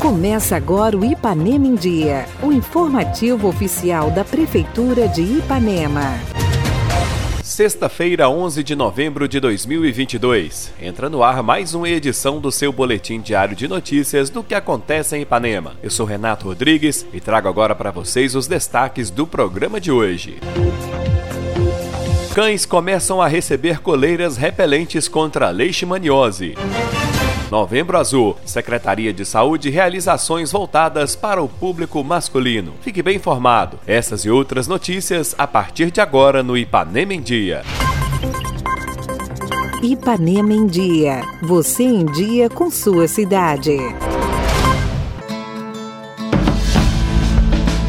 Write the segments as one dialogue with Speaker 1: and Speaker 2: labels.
Speaker 1: Começa agora o Ipanema em Dia, o informativo oficial da Prefeitura de Ipanema.
Speaker 2: Sexta-feira, 11 de novembro de 2022. Entra no ar mais uma edição do seu boletim diário de notícias do que acontece em Ipanema. Eu sou Renato Rodrigues e trago agora para vocês os destaques do programa de hoje. Cães começam a receber coleiras repelentes contra leishmaniose. Novembro Azul. Secretaria de Saúde realiza ações voltadas para o público masculino. Fique bem informado. Essas e outras notícias a partir de agora no Ipanema em Dia.
Speaker 1: Ipanema em Dia. Você em dia com sua cidade.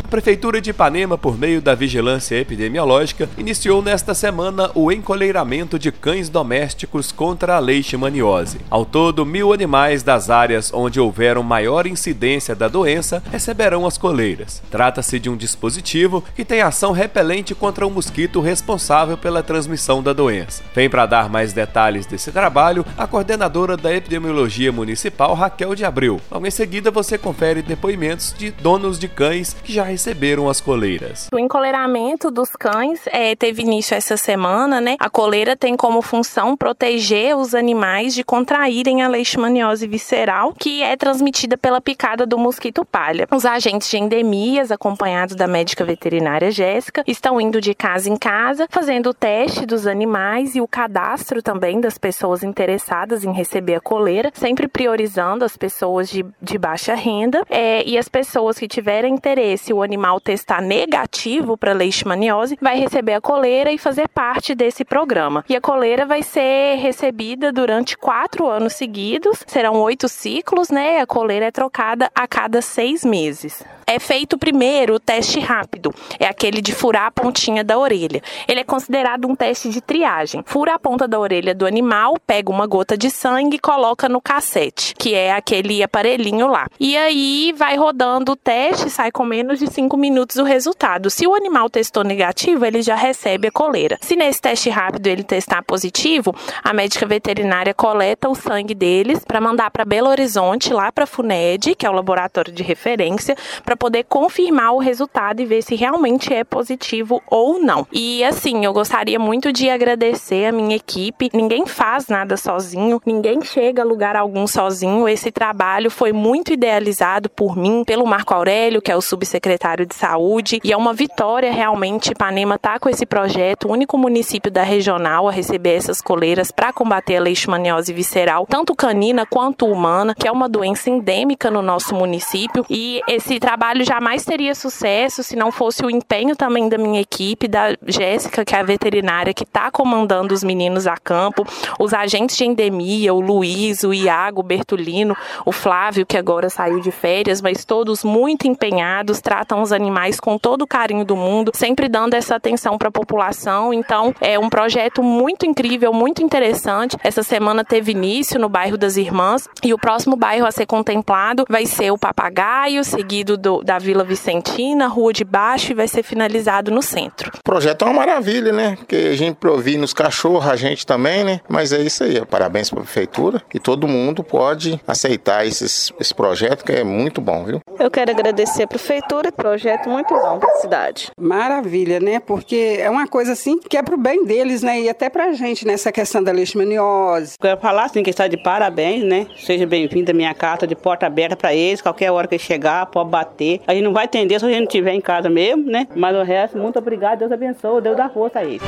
Speaker 2: A Prefeitura de Ipanema, por meio da Vigilância Epidemiológica, iniciou nesta semana o encoleiramento de cães domésticos contra a leishmaniose. Ao todo, mil animais das áreas onde houveram maior incidência da doença receberão as coleiras. Trata-se de um dispositivo que tem ação repelente contra o mosquito responsável pela transmissão da doença. Vem para dar mais detalhes desse trabalho a coordenadora da Epidemiologia Municipal, Raquel de Abreu. Logo em seguida, você confere depoimentos de donos de cães que já receberam as coleiras.
Speaker 3: O encoleiramento dos cães é, teve início essa semana, né? A coleira tem como função proteger os animais de contraírem a leishmaniose visceral, que é transmitida pela picada do mosquito palha. Os agentes de endemias, acompanhados da médica veterinária Jéssica, estão indo de casa em casa, fazendo o teste dos animais e o cadastro também das pessoas interessadas em receber a coleira, sempre priorizando as pessoas de, de baixa renda é, e as pessoas que tiverem interesse, o animal testar negativo para leishmaniose, vai receber a coleira e fazer parte desse programa. E a coleira vai ser recebida durante quatro anos seguidos, serão oito ciclos, né? A coleira é trocada a cada seis meses. É feito primeiro o teste rápido, é aquele de furar a pontinha da orelha. Ele é considerado um teste de triagem. Fura a ponta da orelha do animal, pega uma gota de sangue e coloca no cassete, que é aquele aparelhinho lá. E aí vai rodando o teste, sai com menos de 5 minutos o resultado. Se o animal testou negativo, ele já recebe a coleira. Se nesse teste rápido ele testar positivo, a médica veterinária coleta o sangue deles para mandar para Belo Horizonte, lá para a FUNED, que é o laboratório de referência, para poder confirmar o resultado e ver se realmente é positivo ou não. E assim, eu gostaria muito de agradecer a minha equipe. Ninguém faz nada sozinho, ninguém chega a lugar algum sozinho. Esse trabalho foi muito idealizado por mim, pelo Marco Aurélio, que é o subsecretário de Saúde, e é uma vitória realmente Ipanema tá com esse projeto, o único município da regional a receber essas coleiras para combater a leishmaniose visceral, tanto canina quanto humana, que é uma doença endêmica no nosso município. E esse trabalho jamais teria sucesso se não fosse o empenho também da minha equipe, da Jéssica, que é a veterinária que está comandando os meninos a campo, os agentes de endemia, o Luiz, o Iago, o Bertolino, o Flávio, que agora saiu de férias, mas todos muito empenhados, tratam os animais com todo o carinho do mundo, sempre dando essa atenção para a população. Então, é um projeto muito incrível, muito interessante. Essa semana teve início no bairro das Irmãs e o próximo bairro a ser contemplado vai ser o Papagaio, seguido do, da Vila Vicentina, Rua de Baixo e vai ser finalizado no centro.
Speaker 4: O projeto é uma maravilha, né? Porque a gente provia nos cachorros, a gente também, né? Mas é isso aí. Parabéns para a prefeitura e todo mundo pode aceitar esses, esse projeto que é muito bom, viu?
Speaker 5: Eu quero agradecer a prefeitura, projeto muito bom para a cidade.
Speaker 6: Maravilha, né? Porque é uma coisa assim que é pro bem deles, né? E até pra gente nessa questão da leishmaniose.
Speaker 7: Quero falar assim que está de parabéns, né? Seja bem-vindo à minha carta de porta aberta para eles, qualquer hora que chegar, pode bater. A gente não vai atender se a gente estiver em casa mesmo, né? Mas o resto, muito obrigado, Deus abençoe, Deus dá força a eles.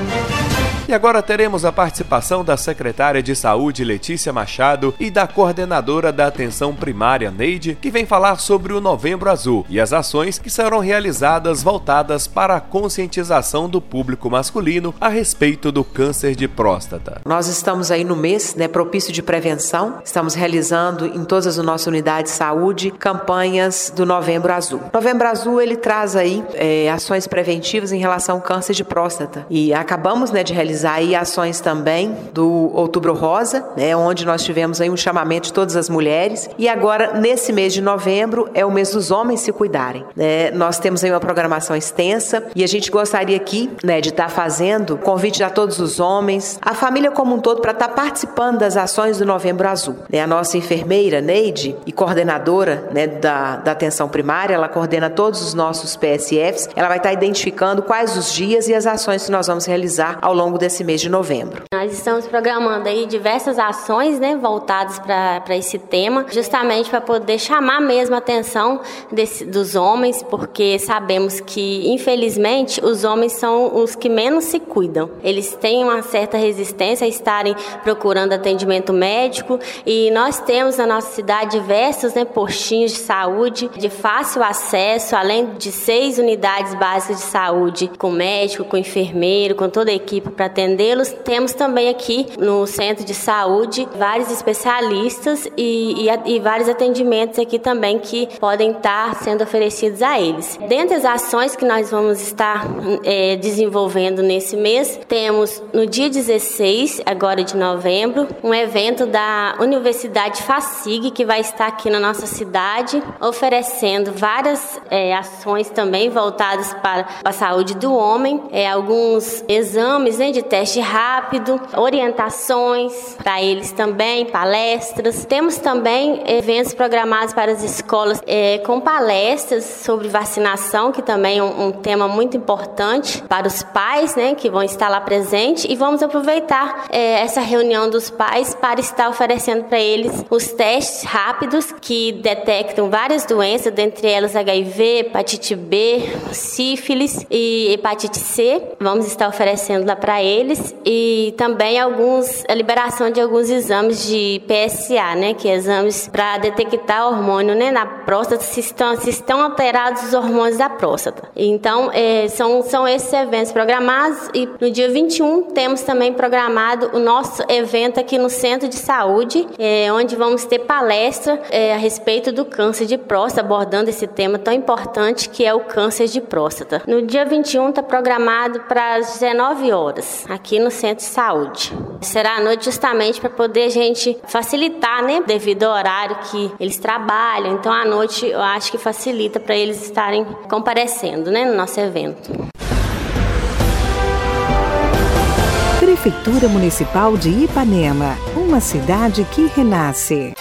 Speaker 2: E agora teremos a participação da secretária de Saúde Letícia Machado e da coordenadora da Atenção Primária Neide, que vem falar sobre o Novembro Azul e as ações que serão realizadas voltadas para a conscientização do público masculino a respeito do câncer de próstata.
Speaker 8: Nós estamos aí no mês né, propício de prevenção, estamos realizando em todas as nossas unidades de saúde campanhas do Novembro Azul. Novembro Azul ele traz aí é, ações preventivas em relação ao câncer de próstata e acabamos né, de realizar aí ações também do Outubro Rosa, né, onde nós tivemos aí um chamamento de todas as mulheres. E agora, nesse mês de novembro, é o mês dos homens se cuidarem. Né? Nós temos aí uma programação extensa e a gente gostaria aqui né, de estar tá fazendo convite a todos os homens, a família como um todo, para estar tá participando das ações do Novembro Azul. Né? A nossa enfermeira, Neide, e coordenadora né, da, da atenção primária, ela coordena todos os nossos PSFs, ela vai estar tá identificando quais os dias e as ações que nós vamos realizar ao longo desse mês de novembro.
Speaker 9: Nós estamos programando aí diversas ações né, voltadas para esse tema, justamente para poder chamar mesmo a atenção desse, dos homens, porque sabemos que, infelizmente, os homens são os que menos se cuidam. Eles têm uma certa resistência a estarem procurando atendimento médico e nós temos na nossa cidade diversos né, postinhos de saúde de fácil acesso, além de seis unidades básicas de saúde com médico, com enfermeiro, com toda a equipe para atendê-los. Temos também aqui no centro de saúde vários especialistas e, e, e vários atendimentos aqui também que podem estar sendo oferecidos a eles. Dentre as ações que nós vamos estar é, desenvolvendo nesse mês, temos no dia 16, agora de novembro, um evento da Universidade FACIG que vai estar aqui na nossa cidade, oferecendo várias é, ações também voltadas para a saúde do homem, é, alguns exames né, de teste rápido, orientações para eles também, palestras. Temos também eventos programados para as escolas é, com palestras sobre vacinação, que também é um, um, tema muito importante para os pais, né, que vão estar lá presentes. E vamos aproveitar é, essa reunião dos pais para estar oferecendo para eles os testes rápidos que detectam várias doenças, dentre elas HIV, hepatite B, sífilis e hepatite C. Vamos estar oferecendo lá para eles e também alguns a liberação de alguns exames de PSA, né, que é exames para detectar hormônio, né, na próstata se estão se estão alterados os hormônios da próstata. Então, é, são são esses eventos programados e no dia 21 temos também programado o nosso evento aqui no Centro de Saúde, é, onde vamos ter palestra é, a respeito do câncer de próstata, abordando esse tema tão importante que é o câncer de próstata. No dia 21 está programado para as 19 horas, aqui no Centro de Saúde. Será à noite justamente para poder a gente facilitar, né, devido ao horário que eles trabalham. Então, à noite eu acho que facilita para eles estarem comparecendo, né, no nosso evento.
Speaker 1: Prefeitura Municipal de Ipanema, uma cidade que renasce.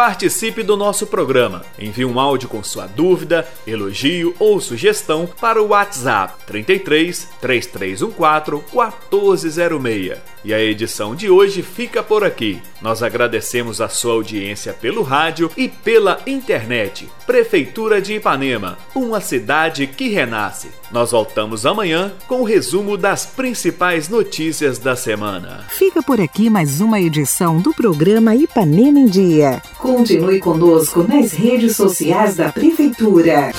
Speaker 2: Participe do nosso programa. Envie um áudio com sua dúvida, elogio ou sugestão para o WhatsApp 33 3314 1406. E a edição de hoje fica por aqui. Nós agradecemos a sua audiência pelo rádio e pela internet. Prefeitura de Ipanema, uma cidade que renasce. Nós voltamos amanhã com o resumo das principais notícias da semana.
Speaker 1: Fica por aqui mais uma edição do programa Ipanema em Dia. Continue conosco nas redes sociais da Prefeitura.